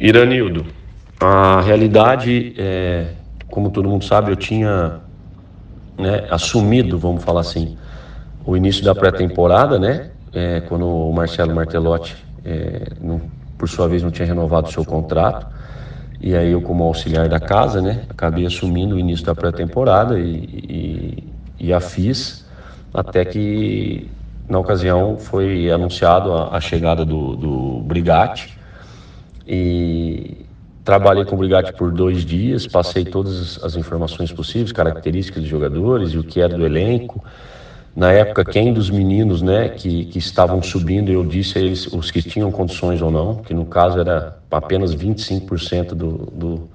Iranildo, a realidade, é, como todo mundo sabe, eu tinha né, assumido, vamos falar assim, o início da pré-temporada, né? É, quando o Marcelo Martelotti, é, não, por sua vez, não tinha renovado o seu contrato. E aí eu, como auxiliar da casa, né, acabei assumindo o início da pré-temporada e, e, e, a fiz até que, na ocasião, foi anunciado a, a chegada do, do Brigatti. E trabalhei com o Brigatti por dois dias, passei todas as informações possíveis, características dos jogadores e o que era do elenco. Na época, quem dos meninos né, que, que estavam subindo, eu disse a eles os que tinham condições ou não, que no caso era apenas 25% do, do,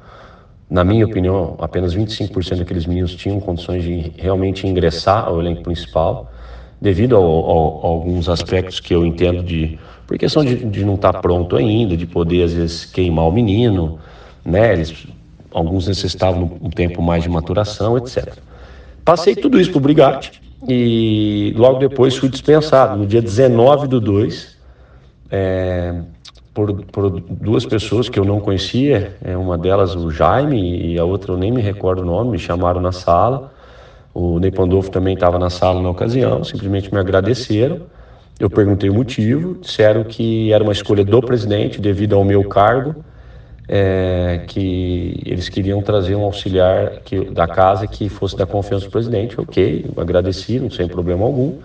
na minha opinião, apenas 25% daqueles meninos tinham condições de realmente ingressar ao elenco principal, devido a alguns aspectos que eu entendo de por questão de, de não estar tá pronto ainda, de poder às vezes queimar o menino, né? Eles, alguns necessitavam um tempo mais de maturação, etc. Passei tudo isso para o Brigatti e logo depois fui dispensado, no dia 19 do 2, é, por, por, duas pessoas que eu não conhecia, é, uma delas o Jaime e a outra eu nem me recordo o nome, me chamaram na sala. O Ney Pandolfo também estava na sala na ocasião, simplesmente me agradeceram. Eu perguntei o motivo, disseram que era uma escolha do presidente devido ao meu cargo é, que eles queriam trazer um auxiliar que, da casa que fosse da confiança do presidente. Ok, agradeci, não sem problema algum.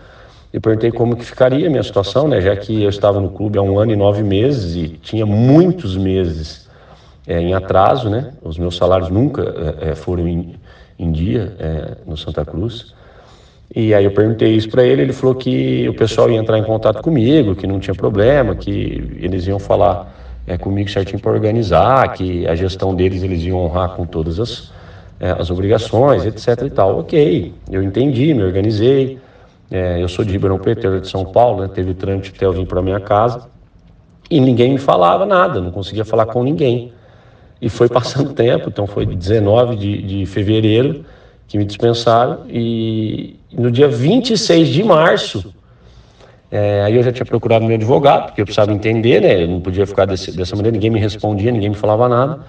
E perguntei como que ficaria a minha situação, né, já que eu estava no clube há um ano e nove meses e tinha muitos meses é, em atraso, né? Os meus salários nunca é, é foram em, em dia é, no Santa Cruz. E aí eu perguntei isso para ele, ele falou que o pessoal ia entrar em contato comigo, que não tinha problema, que eles iam falar é, comigo certinho para organizar, que a gestão deles eles iam honrar com todas as, é, as obrigações, etc e tal. Ok, eu entendi, me organizei. É, eu sou de Ribeirão Preto, de São Paulo, né, teve trânsito até eu vim para minha casa e ninguém me falava nada, não conseguia falar com ninguém. E foi passando tempo, então foi 19 de, de fevereiro que me dispensaram e no dia 26 de março é, aí eu já tinha procurado meu advogado, porque eu precisava entender, né? Eu não podia ficar desse, dessa maneira, ninguém me respondia, ninguém me falava nada.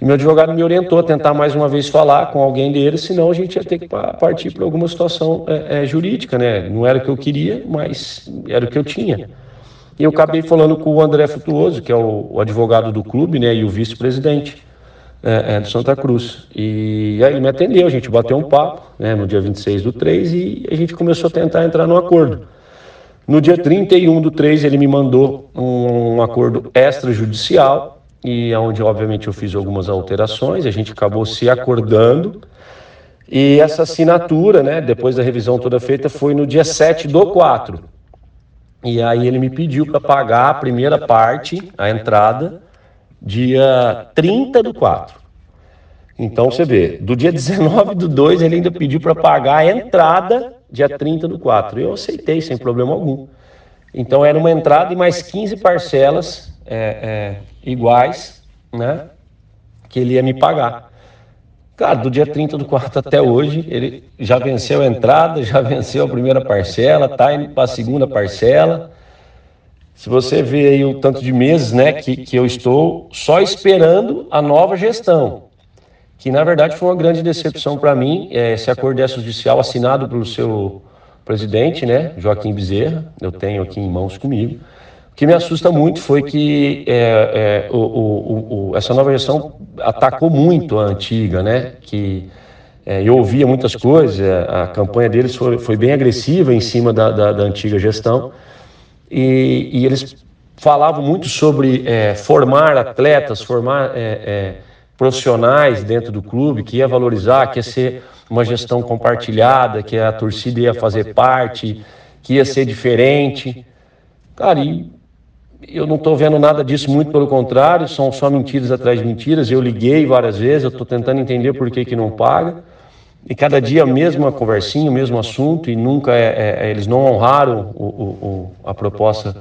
E meu advogado me orientou a tentar mais uma vez falar com alguém dele, senão a gente ia ter que partir para alguma situação é, é, jurídica, né? Não era o que eu queria, mas era o que eu tinha. E eu acabei falando com o André Frutuoso, que é o, o advogado do clube, né? E o vice-presidente é, é, do Santa Cruz. E aí ele me atendeu, a gente bateu um papo, né? No dia 26 do 3 e a gente começou a tentar entrar no acordo. No dia 31 do 3, ele me mandou um acordo extrajudicial, e onde, obviamente, eu fiz algumas alterações, a gente acabou se acordando. E essa assinatura, né, depois da revisão toda feita, foi no dia 7 do 4. E aí ele me pediu para pagar a primeira parte, a entrada, dia 30 do 4. Então você vê, do dia 19 do 2 ele ainda pediu para pagar a entrada dia 30 do 4. Eu aceitei sem problema algum. Então era uma entrada e mais 15 parcelas é, é, iguais, né? Que ele ia me pagar. Cara, do dia 30 do 4 até hoje, ele já venceu a entrada, já venceu a primeira parcela, tá indo para a segunda parcela. Se você vê aí o tanto de meses né, que, que eu estou só esperando a nova gestão que na verdade foi uma grande decepção para mim, é, esse acordo extrajudicial assinado pelo seu presidente, né, Joaquim Bezerra, eu tenho aqui em mãos comigo. O que me assusta muito foi que é, é, o, o, o, essa nova gestão atacou muito a antiga, né, que é, eu ouvia muitas coisas, é, a campanha deles foi, foi bem agressiva em cima da, da, da antiga gestão, e, e, eles falavam muito sobre é, formar atletas, formar é, profissionais dentro do clube, que ia valorizar, que ia ser uma gestão compartilhada, que a torcida ia fazer parte, que ia ser diferente. Cara, e eu não estou vendo nada disso, muito pelo contrário, são só mentiras atrás de mentiras. Eu liguei várias vezes, eu estou tentando entender por que, que não paga. E cada dia a mesma conversinha, o mesmo assunto, e nunca é, é, é, eles não honraram o, o, o, a proposta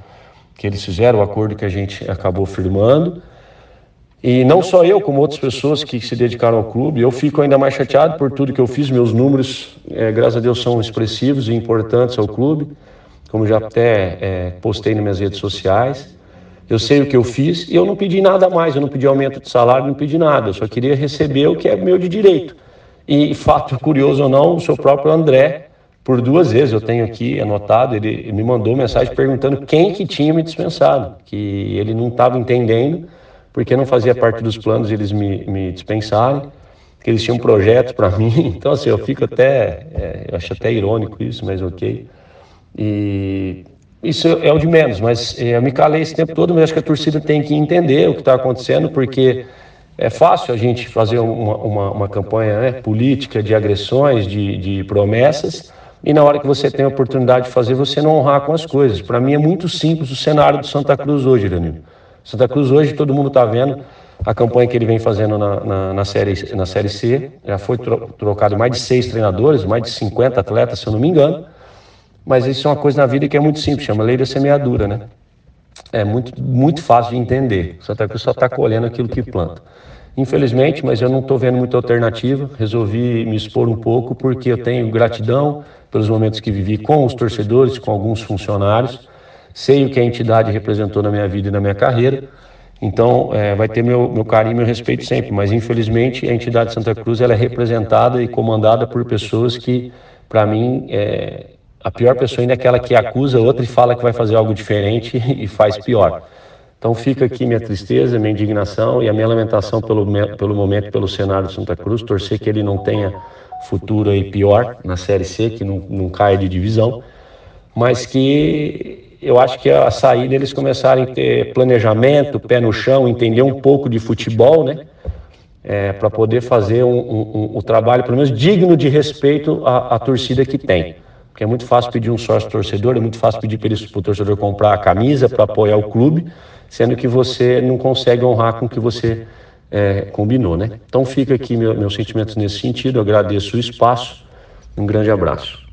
que eles fizeram, o acordo que a gente acabou firmando. E não só eu, como outras pessoas que se dedicaram ao clube, eu fico ainda mais chateado por tudo que eu fiz. Meus números, é, graças a Deus, são expressivos e importantes ao clube, como já até é, postei nas minhas redes sociais. Eu sei o que eu fiz e eu não pedi nada mais, eu não pedi aumento de salário, não pedi nada, eu só queria receber o que é meu de direito. E fato curioso ou não, o seu próprio André, por duas vezes, eu tenho aqui anotado, ele me mandou mensagem perguntando quem que tinha me dispensado, que ele não estava entendendo, porque não fazia parte dos planos eles me, me dispensarem, que eles tinham projetos para mim. Então, assim, eu fico até, é, eu acho até irônico isso, mas ok. E isso é o de menos, mas é, eu me calei esse tempo todo, mas acho que a torcida tem que entender o que está acontecendo, porque é fácil a gente fazer uma, uma, uma campanha né, política de agressões, de, de promessas, e na hora que você tem a oportunidade de fazer, você não honrar com as coisas. Para mim é muito simples o cenário do Santa Cruz hoje, Iranil. Santa Cruz hoje, todo mundo está vendo a campanha que ele vem fazendo na, na, na, série, na Série C. Já foi tro, trocado mais de seis treinadores, mais de 50 atletas, se eu não me engano. Mas isso é uma coisa na vida que é muito simples, chama lei da semeadura, né? É muito, muito fácil de entender. Santa Cruz só está colhendo aquilo que planta. Infelizmente, mas eu não estou vendo muita alternativa. Resolvi me expor um pouco porque eu tenho gratidão pelos momentos que vivi com os torcedores, com alguns funcionários. Sei o que a entidade representou na minha vida e na minha carreira. Então, é, vai ter meu, meu carinho e meu respeito sempre. Mas, infelizmente, a entidade Santa Cruz ela é representada e comandada por pessoas que, para mim, é, a pior pessoa ainda é aquela que acusa outra e fala que vai fazer algo diferente e faz pior. Então fica aqui minha tristeza, minha indignação e a minha lamentação pelo, pelo momento, pelo cenário de Santa Cruz, torcer que ele não tenha futuro aí pior na Série C, que não, não caia de divisão, mas que eu acho que a saída eles começarem a ter planejamento, pé no chão, entender um pouco de futebol, né? É, para poder fazer um, um, um, um, trabalho, pelo menos digno de respeito à, à torcida que tem. Porque é muito fácil pedir um sócio torcedor, é muito fácil pedir para o torcedor comprar a camisa para apoiar o clube, sendo que você não consegue honrar com o que você é, combinou, né? Então fica aqui meu, meus sentimentos nesse sentido, agradeço o espaço, um grande abraço.